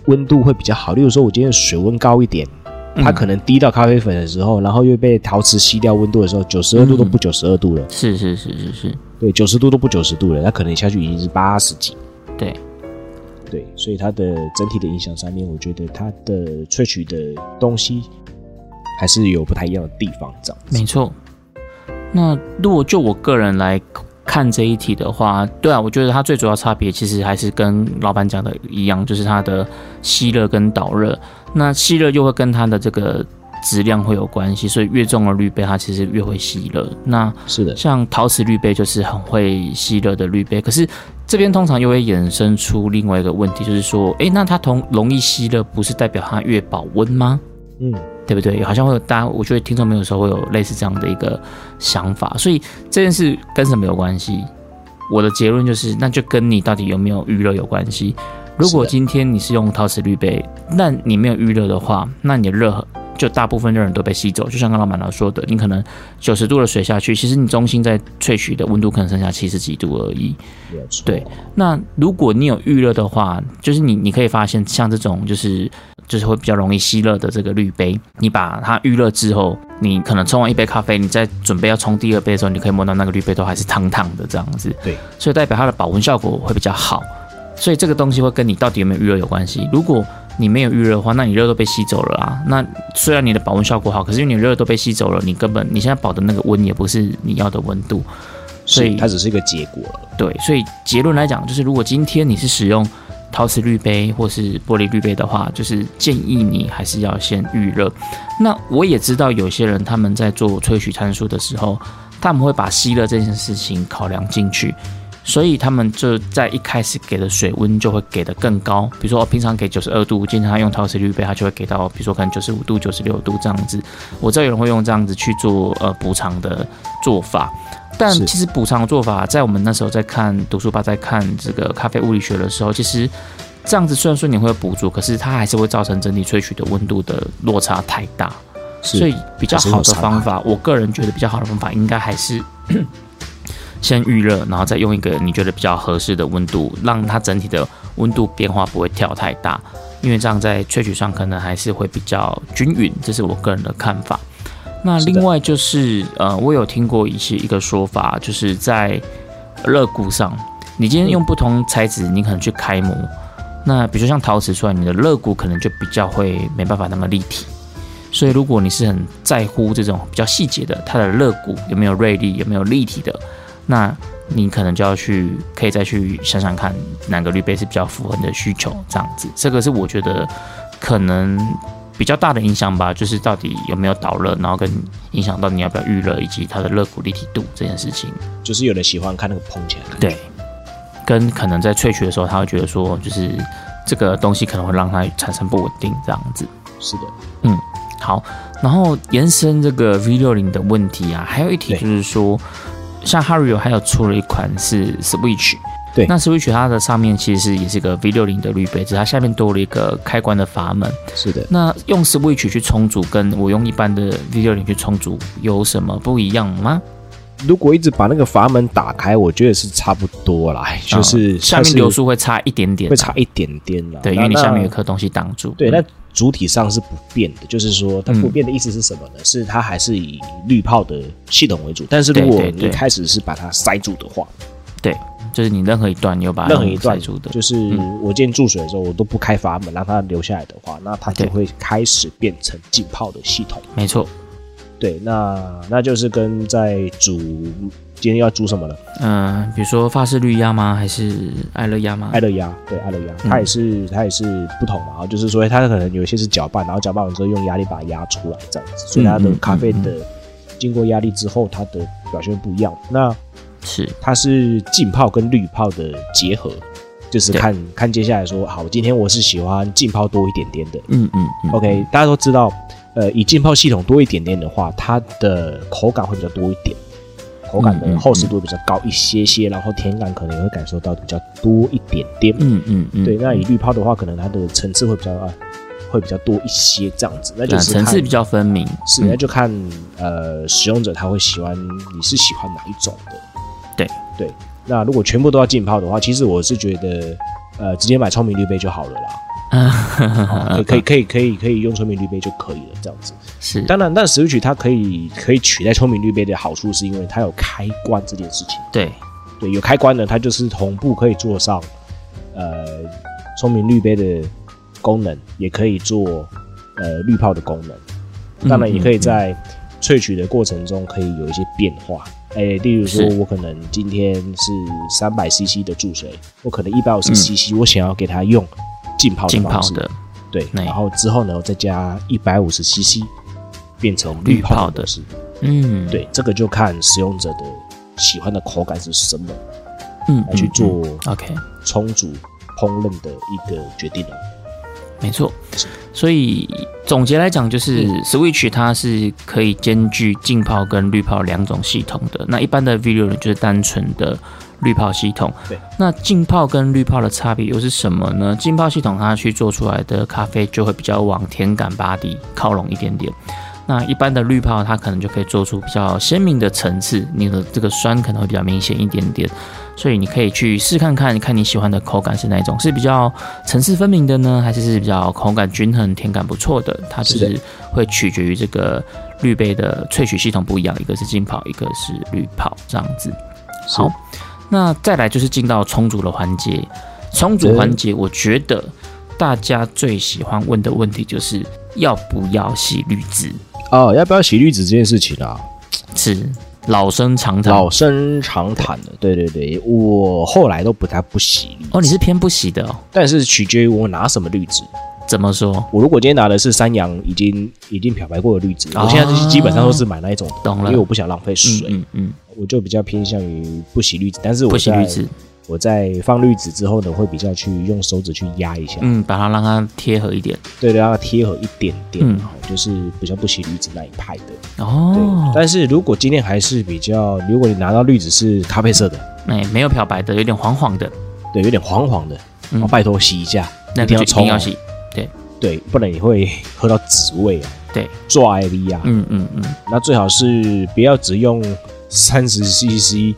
温度会比较好。例如说我今天水温高一点。它嗯可能滴到咖啡粉的时候，然后又被陶瓷吸掉温度的时候，九十二度都不九十二度了，是是是是是，对，九十度都不九十度了，它可能下去已经是八十几。对，对，所以它的整体的影响上面，我觉得它的萃取的东西还是有不太一样的地方，这样子。没错。那如果就我个人来看这一题的话，对啊，我觉得它最主要差别其实还是跟老板讲的一样，就是它的吸热跟导热。那吸热又会跟它的这个质量会有关系，所以越重的滤杯它其实越会吸热。那是的，像陶瓷滤杯就是很会吸热的滤杯，可是这边通常又会衍生出另外一个问题，就是说，诶，那它同容易吸热，不是代表它越保温吗？嗯，对不对？好像会有大家，我觉得听众朋友有时候会有类似这样的一个想法，所以这件事跟什么有关系？我的结论就是，那就跟你到底有没有预热有关系。如果今天你是用陶瓷滤杯，那你没有预热的话，那你的热就大部分热能都被吸走。就像刚刚老板老说的，你可能九十度的水下去，其实你中心在萃取的温度可能剩下七十几度而已。对，那如果你有预热的话，就是你你可以发现，像这种就是就是会比较容易吸热的这个滤杯，你把它预热之后，你可能冲完一杯咖啡，你在准备要冲第二杯的时候，你可以摸到那个滤杯都还是烫烫的这样子。对，所以代表它的保温效果会比较好。所以这个东西会跟你到底有没有预热有关系。如果你没有预热的话，那你热都被吸走了啊。那虽然你的保温效果好，可是因为你热都被吸走了，你根本你现在保的那个温也不是你要的温度。所以它只是一个结果。对，所以结论来讲，就是如果今天你是使用陶瓷滤杯或是玻璃滤杯的话，就是建议你还是要先预热。那我也知道有些人他们在做萃取参数的时候，他们会把吸热这件事情考量进去，所以他们就在一开始给的水温就会给的更高。比如说，我平常给九十二度，今天他用陶瓷滤杯，他就会给到，比如说可能九十五度、九十六度这样子。我知道有人会用这样子去做呃补偿的做法。但其实补偿的做法，在我们那时候在看读书吧，在看这个咖啡物理学的时候，其实这样子虽然说你会有补助，可是它还是会造成整体萃取的温度的落差太大。是所以比较好的方法，我个人觉得比较好的方法，应该还是 先预热，然后再用一个你觉得比较合适的温度，让它整体的温度变化不会跳太大，因为这样在萃取上可能还是会比较均匀，这是我个人的看法。那另外就是，呃，我有听过一些一个说法，就是在热骨上，你今天用不同材质，你可能去开模，那比如说像陶瓷出来，你的肋骨可能就比较会没办法那么立体。所以如果你是很在乎这种比较细节的，它的肋骨有没有锐利，有没有立体的，那你可能就要去可以再去想想看哪个滤杯是比较符合你的需求，这样子。这个是我觉得可能比较大的影响吧，就是到底有没有导热，然后跟影响到你要不要预热，以及它的热骨立体度这件事情。就是有人喜欢看那个碰起来对，跟可能在萃取的时候，他会觉得说，就是这个东西可能会让它产生不稳定这样子。是的，嗯好，然后延伸这个 V 六零的问题啊，还有一题就是说，像 Hario 还有出了一款是 Switch，对那 Switch 它的上面其实也是一个 V 六零的滤杯，只是它下面多了一个开关的阀门。是的。那用 Switch 去充足，跟我用一般的 V 六零去充足有什么不一样吗？如果一直把那个阀门打开，我觉得是差不多啦，就是嗯下面流速会差一点点啊，会差一点点啦。对，因为你下面有颗东西挡住。对，嗯那主体上是不变的，就是说它不变的意思是什么呢？是它还是以滤泡的系统为主，但是如果你一开始是把它塞住的话，对，就是你任何一段你有把它任何一段塞住的，就是我今天注水的时候，我都不开阀门让它流下来的话，那它就会开始变成浸泡的系统。没错。对，那那就是跟在煮今天要煮什么呢？嗯、比如说法式绿鸭吗？还是爱乐鸭吗？爱乐压，对，爱乐压，嗯它也是它也是不同嘛，就是说它可能有一些是搅拌，然后搅拌完之后用压力把它压出来这样子，所以它的咖啡嗯的经过压力之后，它的表现不一样。那是它是浸泡跟滤泡的结合，就是看看接下来说，好，今天我是喜欢浸泡多一点点的。嗯嗯嗯 OK，大家都知道，呃，以浸泡系统多一点点的话，它的口感会比较多一点，口感的厚实度比较高一些些，然后甜感可能也会感受到比较多一点点。嗯嗯嗯，对，那以滤泡的话，可能它的层次会比较啊，会比较多一些这样子。那就是看层次比较分明，是，嗯那就看呃使用者他会喜欢你是喜欢哪一种的。对对，那如果全部都要浸泡的话，其实我是觉得呃直接买聪明滤杯就好了啦。哦可以可以可以可以可以用聪明滤杯就可以了，这样子。是当然，但 Switch 它可以可以取代聪明滤杯的好处，是因为它有开关这件事情。对对，有开关呢，它就是同步可以做上呃聪明滤杯的功能，也可以做呃滤泡的功能。当然，也可以在萃取的过程中可以有一些变化。哎、例如说我可能今天是三百 CC 的注水，我可能一百五十嗯。CC，我想要给它用浸泡的浸方式，泡的，对，然后之后呢，我再加一百五十 CC，变成滤滤泡的。嗯，对，这个就看使用者的喜欢的口感是什么，嗯，来去嗯做嗯 OK，充足、烹饪的一个决定了。没错。所以总结来讲，就是嗯 Switch 它是可以兼具浸泡跟滤泡两种系统的。那一般的 V 六呢，就是单纯的滤泡系统。对。那浸泡跟滤泡的差别又是什么呢？浸泡系统它去做出来的咖啡就会比较往甜感巴底靠拢一点点。那一般的滤泡，它可能就可以做出比较鲜明的层次，你的这个酸可能会比较明显一点点，所以你可以去试看看，看你喜欢的口感是哪一种，是比较层次分明的呢，还是是比较口感均衡、甜感不错的？它就是是会取决于这个滤杯的萃取系统不一样，一个是浸泡，一个是滤泡，这样子。好，那再来就是进到冲煮的环节。冲煮环节，我觉得大家最喜欢问的问题就是要不要洗滤纸？哦，要不要洗滤纸这件事情啊？是老生常谈。老生常谈的。对对对，我后来都不太不洗滤，哦，你是偏不洗的哦？但是取决于我拿什么滤纸。怎么说？我如果今天拿的是山羊已经已经漂白过的绿植，哦我现在基本上都是买那一种的，懂了因为我不想浪费水，嗯嗯我就比较偏向于不洗绿植。但是嗯，我在不洗滤纸，我在放滤纸之后呢，会比较去用手指去压一下，嗯，把它让它贴合一点。对对，让它贴合一点点，嗯。就是比较不洗滤纸那一派的。对，哦，但是如果今天还是比较，如果你拿到滤纸是咖啡色的，哎，没有漂白的，有点黄黄的，对，有点黄黄的，嗯。哦，拜托洗一下，那一定要冲要，洗。对。对，不然你会 喝到紫味啊，对，抓 IV 啊，嗯嗯嗯，那最好是不要只用三十 CC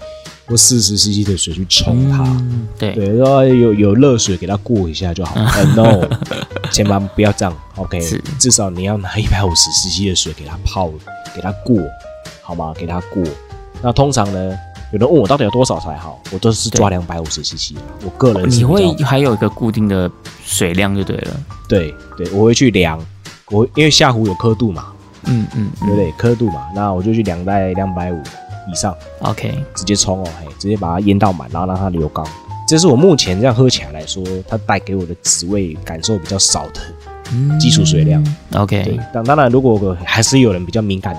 或四十 CC 的水去冲它，嗯对，对，然后有有热水给它过一下就好。呃 no，千万不要这样，OK，至少你要拿一百五十 CC 的水给它泡，给它过，好吗？给它过。那通常呢，有人问我到底有多少才好，我都是抓两百五十 CC 啊。我个人是你会还有一个固定的水量就对了。对对，我会去量，我因为下壶有刻度嘛，嗯嗯对不对？刻度嘛，那我就去量在两百五以上。，OK，直接冲哦，嘿，直接把它淹到满，然后让它流缸。这是我目前这样喝起来来说，它带给我的滋味感受比较少的嗯基础水量。对，OK，，当当然，如果还是有人比较敏感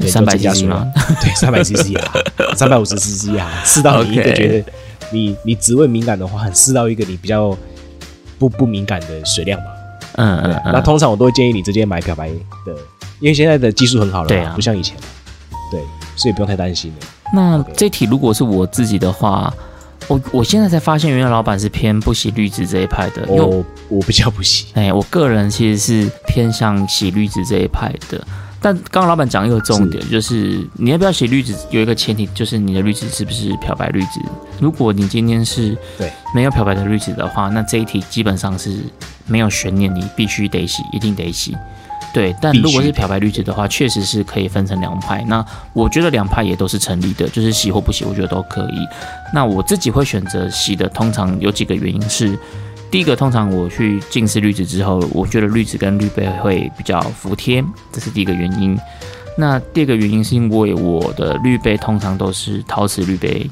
的，三百加吗？对，三百 CC 啊，三百五十 CC 啊，试到你一个觉得你你滋味敏感的话，试到一个你比较不不敏感的水量嗯嗯，嗯那通常我都会建议你直接买漂白的，因为现在的技术很好了嘛，对啊不像以前了。对，所以不用太担心了。那这题如果是我自己的话，我我现在才发现，原来老板是偏不洗绿纸这一派的，我我比较不洗，哎，我个人其实是偏向洗绿纸这一派的。但刚刚老板讲一个重点，就是你要不要洗绿纸，有一个前提就是你的绿纸是不是漂白绿纸。如果你今天是对没有漂白的绿纸的话，那这一题基本上是没有悬念，你必须得洗，一定得洗。对，但如果是漂白滤纸的话，确实是可以分成两派。那我觉得两派也都是成立的，就是洗或不洗，我觉得都可以。那我自己会选择洗的，通常有几个原因是，第一个，通常我去浸湿滤纸之后，我觉得滤纸跟滤杯会比较服帖，这是第一个原因。那第二个原因是因为我的滤杯通常都是陶瓷滤杯，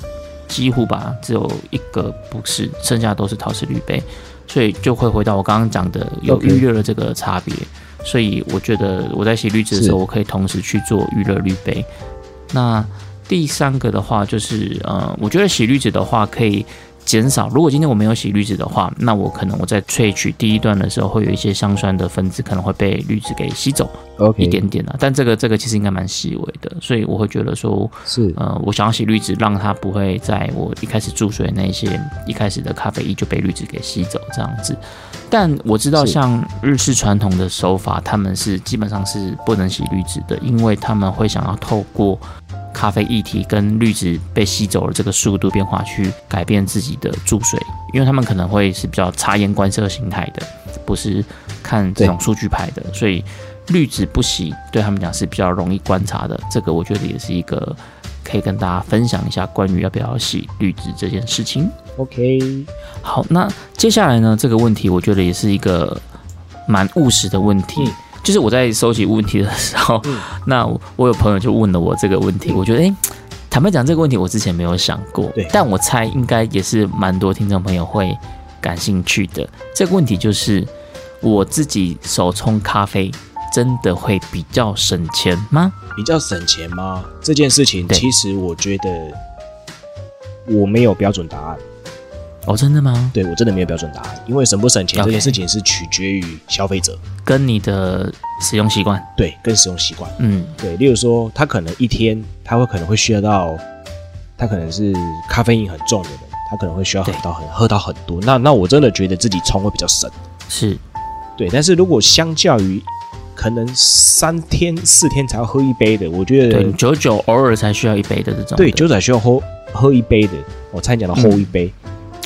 几乎吧，只有一个不是，剩下都是陶瓷滤杯，所以就会回到我刚刚讲的有预热的这个差别。所以我觉得我在洗滤纸的时候，我可以同时去做预热滤杯。那第三个的话，就是呃，我觉得洗滤纸的话可以减少。如果今天我没有洗滤纸的话，那我可能我在萃取第一段的时候，会有一些香酸的分子可能会被滤纸给吸走一点点啊。但这个这个其实应该蛮细微的，所以我会觉得说，是呃，我想要洗滤纸，让它不会在我一开始注水那些一开始的咖啡液就被滤纸给吸走这样子。但我知道，像日式传统的手法，他们是基本上是不能洗滤纸的，因为他们会想要透过咖啡液体跟滤纸被吸走的这个速度变化去改变自己的注水，因为他们可能会是比较察言观色形态的，不是看这种数据牌的，所以滤纸不洗对他们讲是比较容易观察的。这个我觉得也是一个可以跟大家分享一下关于要不要洗滤纸这件事情。OK，好，那接下来呢，这个问题我觉得也是一个蛮务实的问题。嗯就是我在收集问题的时候，嗯那我我有朋友就问了我这个问题，我觉得诶，坦白讲这个问题我之前没有想过对，但我猜应该也是蛮多听众朋友会感兴趣的。这个问题就是我自己手冲咖啡真的会比较省钱吗？比较省钱吗？这件事情其实我觉得我没有标准答案，哦，真的吗？对我真的没有标准答案，因为省不省钱这件事情是取决于消费者，跟你的使用习惯，对，跟使用习惯，嗯，对，例如说他可能一天他会可能会需要到，他可能是咖啡因很重的人，他可能会需要喝到很喝到很多，那那我真的觉得自己冲会比较省，是。对，但是如果相较于可能三天四天才要喝一杯的，我觉得对，久久偶尔才需要一杯的这种。的，对，九才需要喝喝一杯的，我差点讲到喝一杯，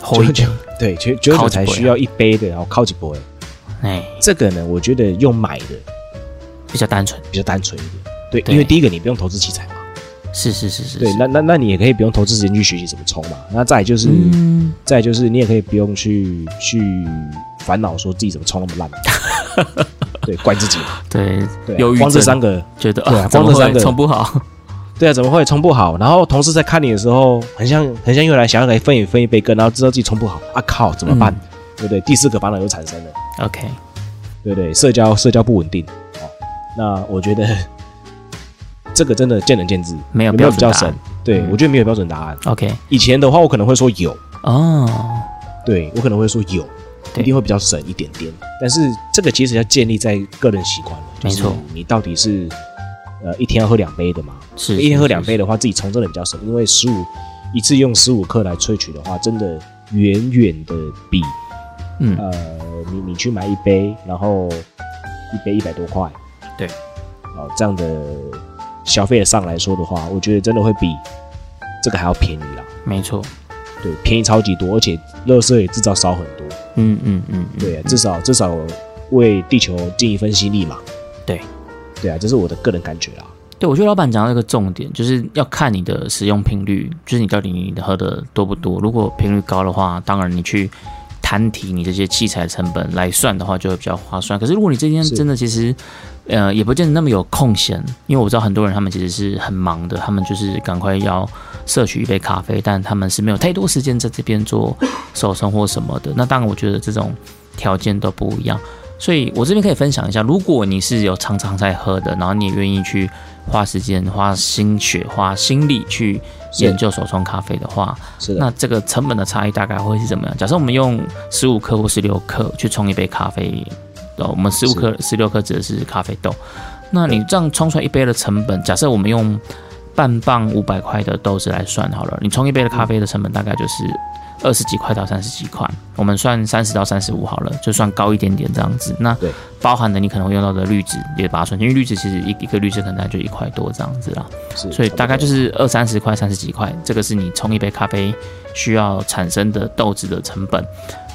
喝一 杯九九对九九靠几杯啊。九才需要一杯的，然后靠几杯。哎，这个呢，我觉得用买的比较单纯，比较单纯一点。对，对。因为第一个你不用投资器材嘛，是是是是，对，那那那你也可以不用投资时间去学习怎么冲嘛。那再就是，嗯，再就是你也可以不用去去烦恼说自己怎么冲那么烂，对，怪自己嘛。对，对光这三个，觉得对光这三个冲不好，对啊，怎么会冲不好？然后同事在看你的时候，很像很像又来想要来分一分一杯羹，然后知道自己冲不好啊靠，怎么办？嗯对不对？第四个烦恼又产生了，OK，对不对？社交社交不稳定哦。那我觉得 这个真的见仁见智，没有有没有比较神？对、嗯我觉得没有标准答案。OK，以前的话，我可能会说有，哦，对我可能会说有，一定会比较省一点点。但是这个其实要建立在个人习惯了，就是没错你到底是呃一天要喝两杯的嘛？是一天喝两杯的话，自己冲真的比较省，因为十五一次用十五克来萃取的话，真的远远的比嗯，呃你你去买一杯，然后一杯一百多块，对，哦这样的消费上来说的话，我觉得真的会比这个还要便宜啦。没错，对，便宜超级多，而且垃圾也至少少很多。嗯嗯嗯，嗯对啊，至少至少为地球尽一份心力嘛。对，对啊，这是我的个人感觉啦。对，我觉得老板讲到一个重点，就是要看你的使用频率，就是你到底你喝的多不多。如果频率高的话，当然你去摊提你这些器材成本来算的话，就会比较划算。可是如果你这天真的其实，呃，也不见得那么有空闲，因为我知道很多人他们其实是很忙的，他们就是赶快要摄取一杯咖啡，但他们是没有太多时间在这边做手冲或什么的。那当然，我觉得这种条件都不一样。所以我这边可以分享一下，如果你是有常常在喝的，然后你也愿意去花时间、花心血、花心力去研究手冲咖啡的话，是的，那这个成本的差异大概会是怎么样？假设我们用十五克或十六克去冲一杯咖啡，呃，我们十五克、十六克指的是咖啡豆。那你这样冲出来一杯的成本，假设我们用半磅五百块的豆子来算好了，你冲一杯的咖啡的成本大概就是二十几块到三十几块，我们算三十到三十五好了，就算高一点点这样子。那包含的你可能会用到的滤纸也把它算进，因为滤纸其实一一个滤纸可能就一块多这样子啦。是所以大概就是是二三十块、三十几块，这个是你冲一杯咖啡需要产生的豆子的成本。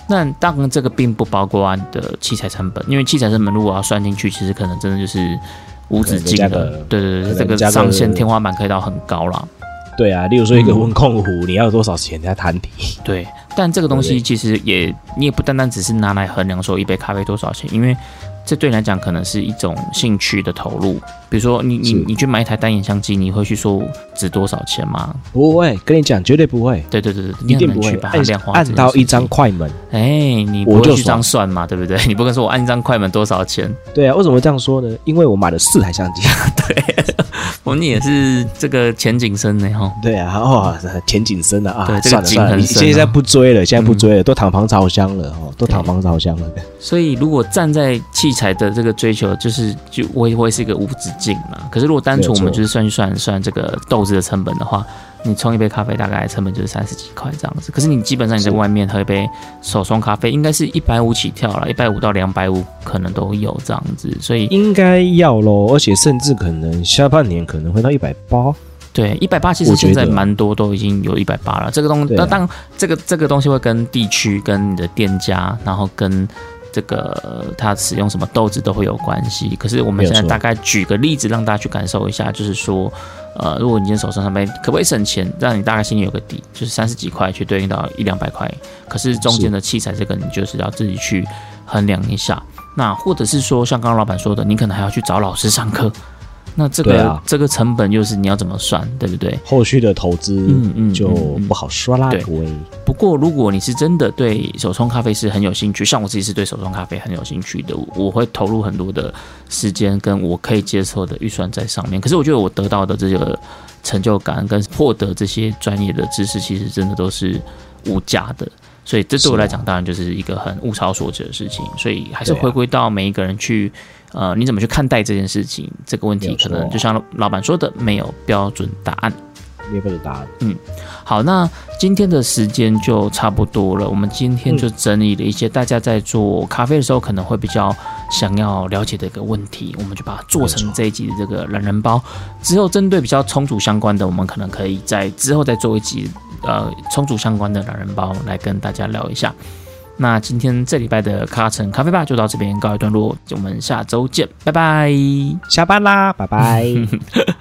那当然，这个并不包括你的器材成本，因为器材成本如果要算进去，其实可能真的就是无止境的。对对对，这个上限天花板可以到很高啦。对啊。例如说一个嗯温控壶，你要多少钱在谈底？对，但这个东西其实也你也不单单只是拿来衡量说一杯咖啡多少钱，因为这对你来讲可能是一种兴趣的投入。比如说你你是你去买一台单眼相机，你会去说值多少钱吗？不会，跟你讲，绝对不会，对对对对，一定不会你很难去把它量化按到一张快门。哎，你不会去这我就爽样算嘛，对不对？你不跟说我按一张快门多少钱？对啊，为什么会这样说呢？因为我买了四台相机。对 我们也是这个前景深呢哈。对啊，哦，前景深的啊！对这个算了算了，你景很深啊现在不追了，现在不追了，都躺房烧香了哦，都躺房烧香了。所以如果站在器材的这个追求，就是就我也会是一个无止境嘛。可是如果单纯我们就是算一算算这个豆子的成本的话，你冲一杯咖啡大概成本就是三十几块这样子。可是你基本上你在外面喝一杯手冲咖啡，应该是一百五起跳了，一百五到两百五可能都有这样子。所以应该要咯，而且甚至可能下半年可能会到一百八。对，一百八其实现在蛮多都已经有一百八了。这个东西，那当这个这个东西会跟地区、跟你的店家，然后跟这个它使用什么豆子都会有关系。可是我们现在大概举个例子让大家去感受一下，就是说，呃，如果你今天手上上面可不可以省钱，让你大概心里有个底，就是三十几块去对应到一两百块。可是中间的器材这个，你就是要自己去衡量一下。那或者是说，像刚刚老板说的，你可能还要去找老师上课。那这个、啊这个成本又是你要怎么算，对不对？后续的投资嗯嗯就不好说啦，对。不过，如果你是真的对手冲咖啡是很有兴趣，像我自己是对手冲咖啡很有兴趣的，我我会投入很多的时间跟我可以接受的预算在上面。可是我觉得我得到的这个成就感跟获得这些专业的知识，其实真的都是无价的。所以这对我来讲，当然就是一个很物超所值的事情。所以还是回归到每一个人去，呃，你怎么去看待这件事情？这个问题可能就像老板说的，没有标准答案。没有标准答案。嗯好，那今天的时间就差不多了。我们今天就整理了一些大家在做咖啡的时候可能会比较想要了解的一个问题，我们就把它做成这一集的这个懒人包。之后针对比较充足相关的，我们可能可以在之后再做一集呃充足相关的懒人包来跟大家聊一下。那今天这礼拜的咖城咖啡吧就到这边告一段落，我们下周见，拜拜。下班啦，拜拜。